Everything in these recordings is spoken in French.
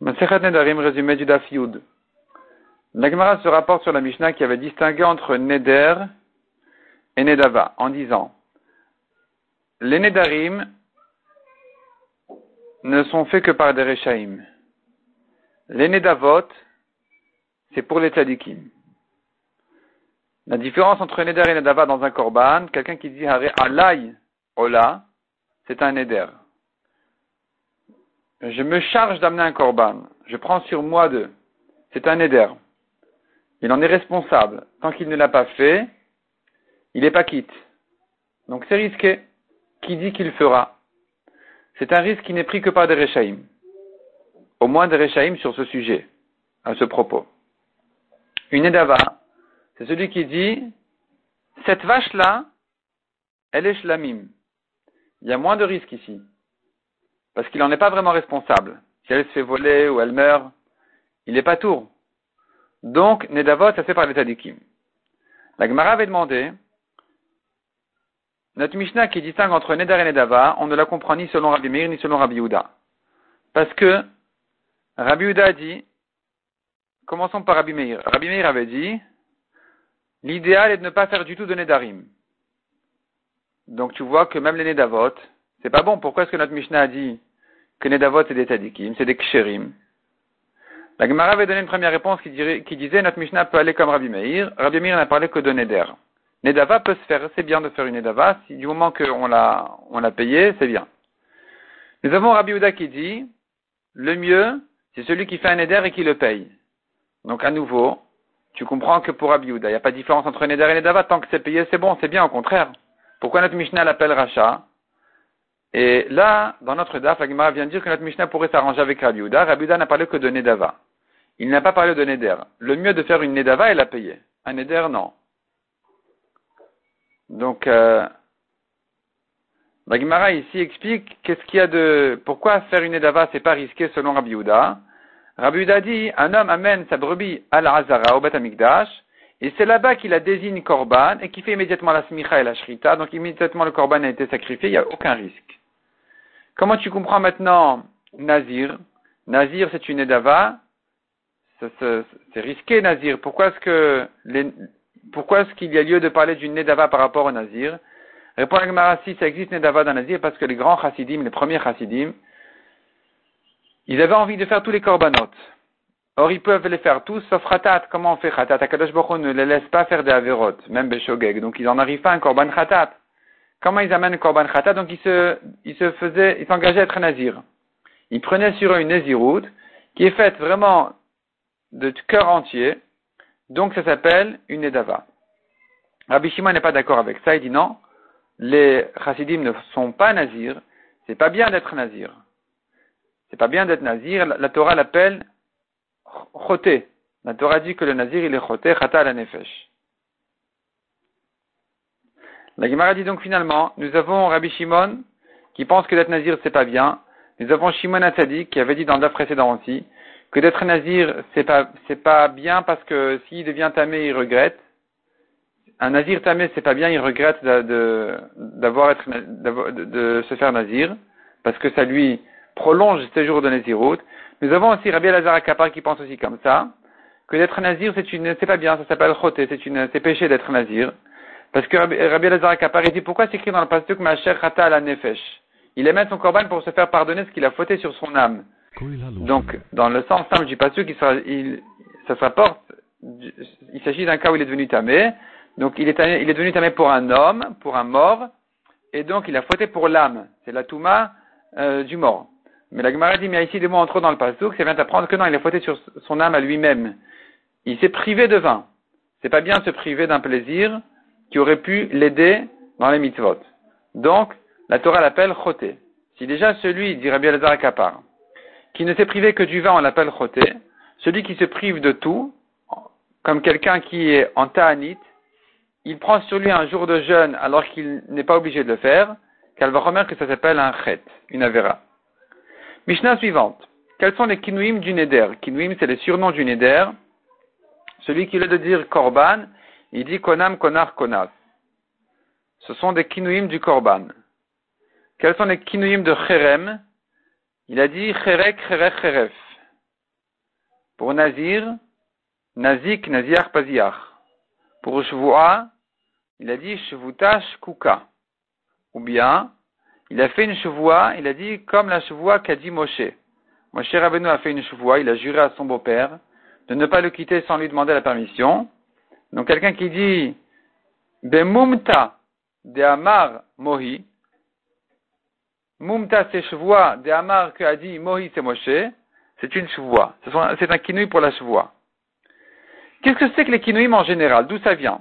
Masechet Nedarim, résumé du Yud. L'Agmara se rapporte sur la Mishnah qui avait distingué entre Neder et Nedava en disant Les Nedarim ne sont faits que par des Rechaim. Les Nedavot, c'est pour les Tzadikim. La différence entre Neder et Nedava dans un Korban, quelqu'un qui dit Alay Ola, c'est un Neder je me charge d'amener un korban, je prends sur moi de, c'est un éder. Il en est responsable. Tant qu'il ne l'a pas fait, il n'est pas quitte. Donc c'est risqué. Qui dit qu'il fera? C'est un risque qui n'est pris que par des Rechaïm. Au moins des Rechaïm sur ce sujet, à ce propos. Une Edava, c'est celui qui dit, cette vache-là, elle est shlamim. Il y a moins de risques ici parce qu'il n'en est pas vraiment responsable. Si elle se fait voler ou elle meurt, il n'est pas tour. Donc, Nedavot, ça fait par l'état d'Ikim. La Gemara avait demandé, notre Mishnah qui distingue entre Nedar et Nedava, on ne la comprend ni selon Rabbi Meir ni selon Rabbi Yehuda. Parce que Rabbi Yehuda a dit, commençons par Rabbi Meir. Rabbi Meir avait dit, l'idéal est de ne pas faire du tout de Nedarim. Donc tu vois que même les Nedavot, c'est pas bon. Pourquoi est-ce que notre Mishnah a dit que Nedavot c'est des Tadikim, c'est des Ksherim? La Gemara avait donné une première réponse qui, disait notre Mishnah peut aller comme Rabbi Meir. Rabbi Meir n'a parlé que de Neder. Nedava peut se faire, c'est bien de faire une Nedava. Si du moment qu'on l'a, on l'a payé, c'est bien. Nous avons Rabbi Uda qui dit, le mieux, c'est celui qui fait un Neder et qui le paye. Donc à nouveau, tu comprends que pour Rabbi Uda, il n'y a pas de différence entre Neder et Nedava. Tant que c'est payé, c'est bon, c'est bien, au contraire. Pourquoi notre Mishnah l'appelle Racha? Et là, dans notre DAF, la vient de dire que notre Mishnah pourrait s'arranger avec Rabbi Uda. Rabbi Uda n'a parlé que de Nedava. Il n'a pas parlé de Neder. Le mieux de faire une Nedava est la payer. Un Neder, non. Donc, euh, la ici explique qu'est-ce qu'il y a de, pourquoi faire une Nedava c'est pas risqué selon Rabbi Uda. Rabbi Uda dit, un homme amène sa brebis à la Hazara, au Beth et c'est là-bas qu'il a désigne Korban et qui fait immédiatement la Smicha et la Shrita. Donc immédiatement le Korban a été sacrifié, il n'y a aucun risque. Comment tu comprends maintenant Nazir Nazir, c'est une Edava. C'est risqué, Nazir. Pourquoi est-ce qu'il y a lieu de parler d'une Nedava par rapport au Nazir Répond la si ça existe Nedava dans Nazir parce que les grands chassidim, les premiers chassidim, ils avaient envie de faire tous les korbanot. Or, ils peuvent les faire tous, sauf Khatat. Comment on fait Khatat? Akadosh Baruch ne les laisse pas faire des Averot, même Beshogeg. Donc, ils n'en arrivent pas à un korban Khatat. Comment ils amènent le korban khata Donc ils se, ils se faisaient, ils s'engageaient à être nazir. Ils prenaient sur eux une naziroute qui est faite vraiment de cœur entier. Donc ça s'appelle une edava. Rabbi Shimon n'est pas d'accord avec ça. Il dit non, les chassidim ne sont pas nazirs. C'est pas bien d'être nazir. C'est pas bien d'être nazir. La, Torah l'appelle choté. La Torah dit que le nazir il est choté, chata la nefesh. La Gemara dit donc finalement, nous avons Rabbi Shimon qui pense que d'être nazir c'est pas bien. Nous avons Shimon Atzadik qui avait dit dans le précédent aussi que d'être nazir c'est pas c'est pas bien parce que s'il devient tamé il regrette. Un nazir tamé c'est pas bien, il regrette d'avoir être de, se faire nazir parce que ça lui prolonge ses jours de nazirut. Nous avons aussi Rabbi Elazar Akapar qui pense aussi comme ça que d'être nazir c'est une c'est pas bien, ça s'appelle choté, c'est une c'est péché d'être nazir. Parce que Rabbi Elazar Kapari dit pourquoi c'est écrit dans le pasuk Macher Chata la Nefesh? Il aimait son corban pour se faire pardonner ce qu'il a fauté sur son âme. Donc, dans le sens simple du pasuk, il, il, ça s'apporte, il s'agit d'un cas où il est devenu tamé. Donc, il est, devenu tamé pour un homme, pour un mort, et donc il a fauté pour l'âme. C'est la touma euh, du mort. Mais la Gemara dit, mais ici des mots entre dans le pasuk, ça vient d'apprendre que non, il a fauté sur son âme à lui-même. Il s'est privé de vin. C'est pas bien se priver d'un plaisir qui aurait pu l'aider dans les mitzvot. Donc, la Torah l'appelle choté. Si déjà celui, dit Rabbi Elazar Kapar, qui ne s'est privé que du vin, on l'appelle choté, celui qui se prive de tout, comme quelqu'un qui est en ta'anit, il prend sur lui un jour de jeûne alors qu'il n'est pas obligé de le faire, qu'elle va remarquer que ça s'appelle un chet, une avera. Mishnah suivante. Quels sont les kinouim du neder? Kinouim, c'est les surnoms du neder. Celui qui veut de dire korban, il dit konam, konar, konas. Ce sont des kinouim du korban. Quels sont les kinouim de cherem Il a dit cherek, cherek, cheref. Pour Nazir, Nazik, Naziar, Paziar. Pour Shvua, il a dit Shvuta, Shkuka. Ou bien, il a fait une Shvua, il a dit comme la Shvua qu'a dit Moshe. Moshe Rabbeinu a fait une Shvua, il a juré à son beau-père de ne pas le quitter sans lui demander la permission. Donc quelqu'un qui dit Bemumta de Amar Mohi, Mumta c'est Shvua de Amar que a dit Mohi c'est Moshe, c'est une Shvua. C'est un kinouï pour la Shvua. Qu'est-ce que c'est que les kinouïm en général? D'où ça vient?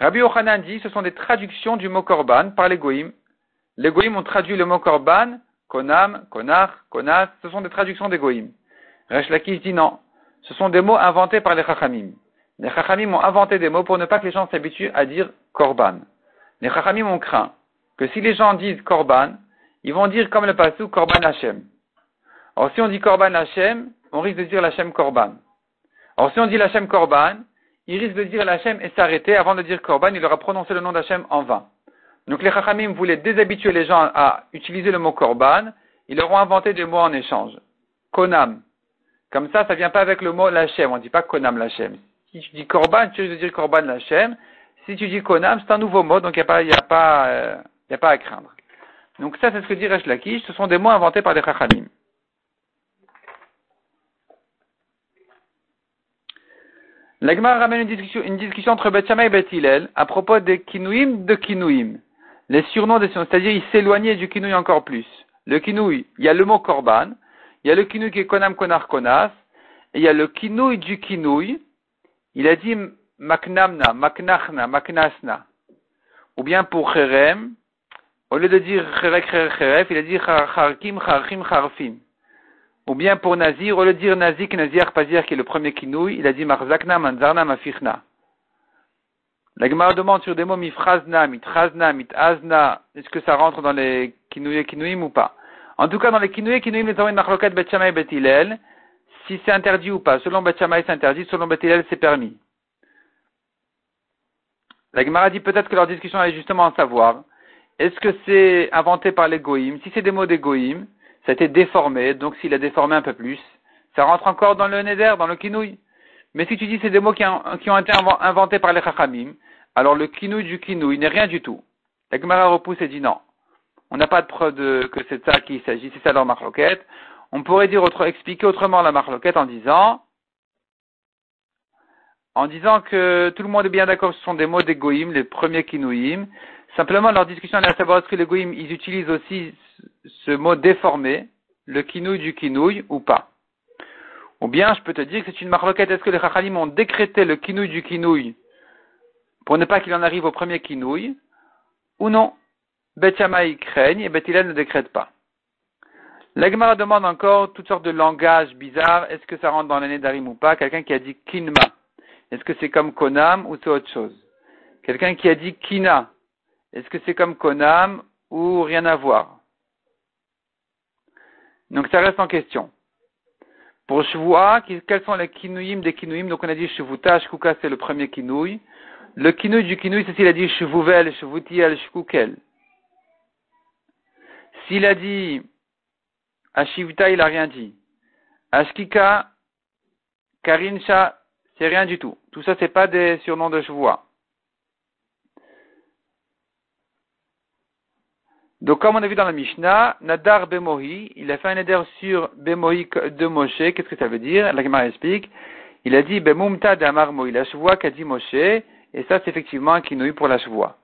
Rabbi Ochanan dit ce sont des traductions du mot korban par les goïm. Les goïm ont traduit le mot korban, konam, konar, konas, ce sont des traductions des goïm. Resh Lakish dit non, ce sont des mots inventés par les chachamim. Les chachamim ont inventé des mots pour ne pas que les gens s'habituent à dire korban. Les chachamim ont craint que si les gens disent korban, ils vont dire comme le passou korban Hashem. Alors si on dit korban Hashem, on risque de dire Hashem korban. Alors si on dit Hashem korban, il risque de dire Hashem et s'arrêter avant de dire korban, il aura prononcé le nom d'Hachem en vain. Donc les chachamim voulaient déshabituer les gens à utiliser le mot korban, ils leur ont inventé des mots en échange. Konam. Comme ça, ça vient pas avec le mot Lachem, on dit pas Konam Lachem. Si tu dis korban, tu risques dire korban Lachem. Si tu dis konam, c'est un nouveau mot, donc il n'y a pas, euh, pas à craindre. Donc ça, c'est ce que dit Resh Lakish, ce sont des mots inventés par des chachamim. L'Agmar ramène une discussion, une discussion entre Beth et Beth à propos des kinouim de kinouim. Les surnoms des surnoms, c'est-à-dire ils s'éloignaient du kinouï encore plus. Le kinouï, il y a le mot korban, il y a le kinouï qui est konam konar konas, et il y a le kinouï du kinouï. Il a dit maknamna, maknachna, maknasna. Ou bien pour cherem, au lieu de dire cherek cheref, il a dit charkim, charkim, charfim. Ou bien pour Nazir, au lieu de dire Nazik, Nazir, Pazir, qui est le premier kinouï, il a dit Marzakna, Manzarna, Mafichna. La Gemara demande sur des mots mifrazna, mitrazna, mitazna, est-ce que ça rentre dans les kinouïs kinouïm ou pas? En tout cas, dans les kinouïs kinouïm, les avons une marloquette betchamay betilel, si c'est interdit ou pas. Selon betchamay, c'est interdit, selon betilel, c'est permis. La Gemara dit peut-être que leur discussion est justement à savoir, est-ce que c'est inventé par les goïms? Si c'est des mots des goïms, ça a été déformé, donc s'il a déformé un peu plus, ça rentre encore dans le neder, dans le kinouï. Mais si tu dis c'est des mots qui ont, été inventés par les chachamim, alors le kinouï du kinouï n'est rien du tout. La Gemara repousse et dit non. On n'a pas de preuve de, que c'est ça qu'il s'agit, c'est ça leur marloquette. On pourrait dire expliquer autrement la marloquette en disant, en disant que tout le monde est bien d'accord, ce sont des mots des goïm, les premiers kinouïm. Simplement, leur discussion à savoir est-ce que les goïm, ils utilisent aussi ce mot déformé, le kinouï du kinouï ou pas. Ou bien, je peux te dire que c'est une marloquette. Est-ce que les chachalim ont décrété le kinouï du kinouï pour ne pas qu'il en arrive au premier kinouï ou non? Bet craignent et Bet ne décrète pas. L'Agmara demande encore toutes sortes de langages bizarres. Est-ce que ça rentre dans l'année d'Arim ou pas? Quelqu'un qui a dit kinma. Est-ce que c'est comme konam ou c'est autre chose? Quelqu'un qui a dit kina. Est-ce que c'est comme konam ou rien à voir? Donc ça reste en question. Pour Shvua, quels sont les kinouïm des kinouïm? Donc on a dit Shvuta, Shkuka c'est le premier kinouï. Le kinouï du kinouï, c'est s'il a dit Shvuvel, Shvutiel, Shkukel. S'il a dit Ashivita, il a rien dit. Ashkika, Karinsha, c'est rien du tout. Tout ça, c'est pas des surnoms de Shvua. Donc, comme on a vu dans la Mishnah, Nadar Bemohi, il a fait un éder sur Bemohi de Moshe. Qu'est-ce que ça veut dire? La Gemara explique. Il a dit Bemumta d'Amar Mohi, la chevoie qu'a dit Moshe, et ça, c'est effectivement un kinouï pour la chevoie.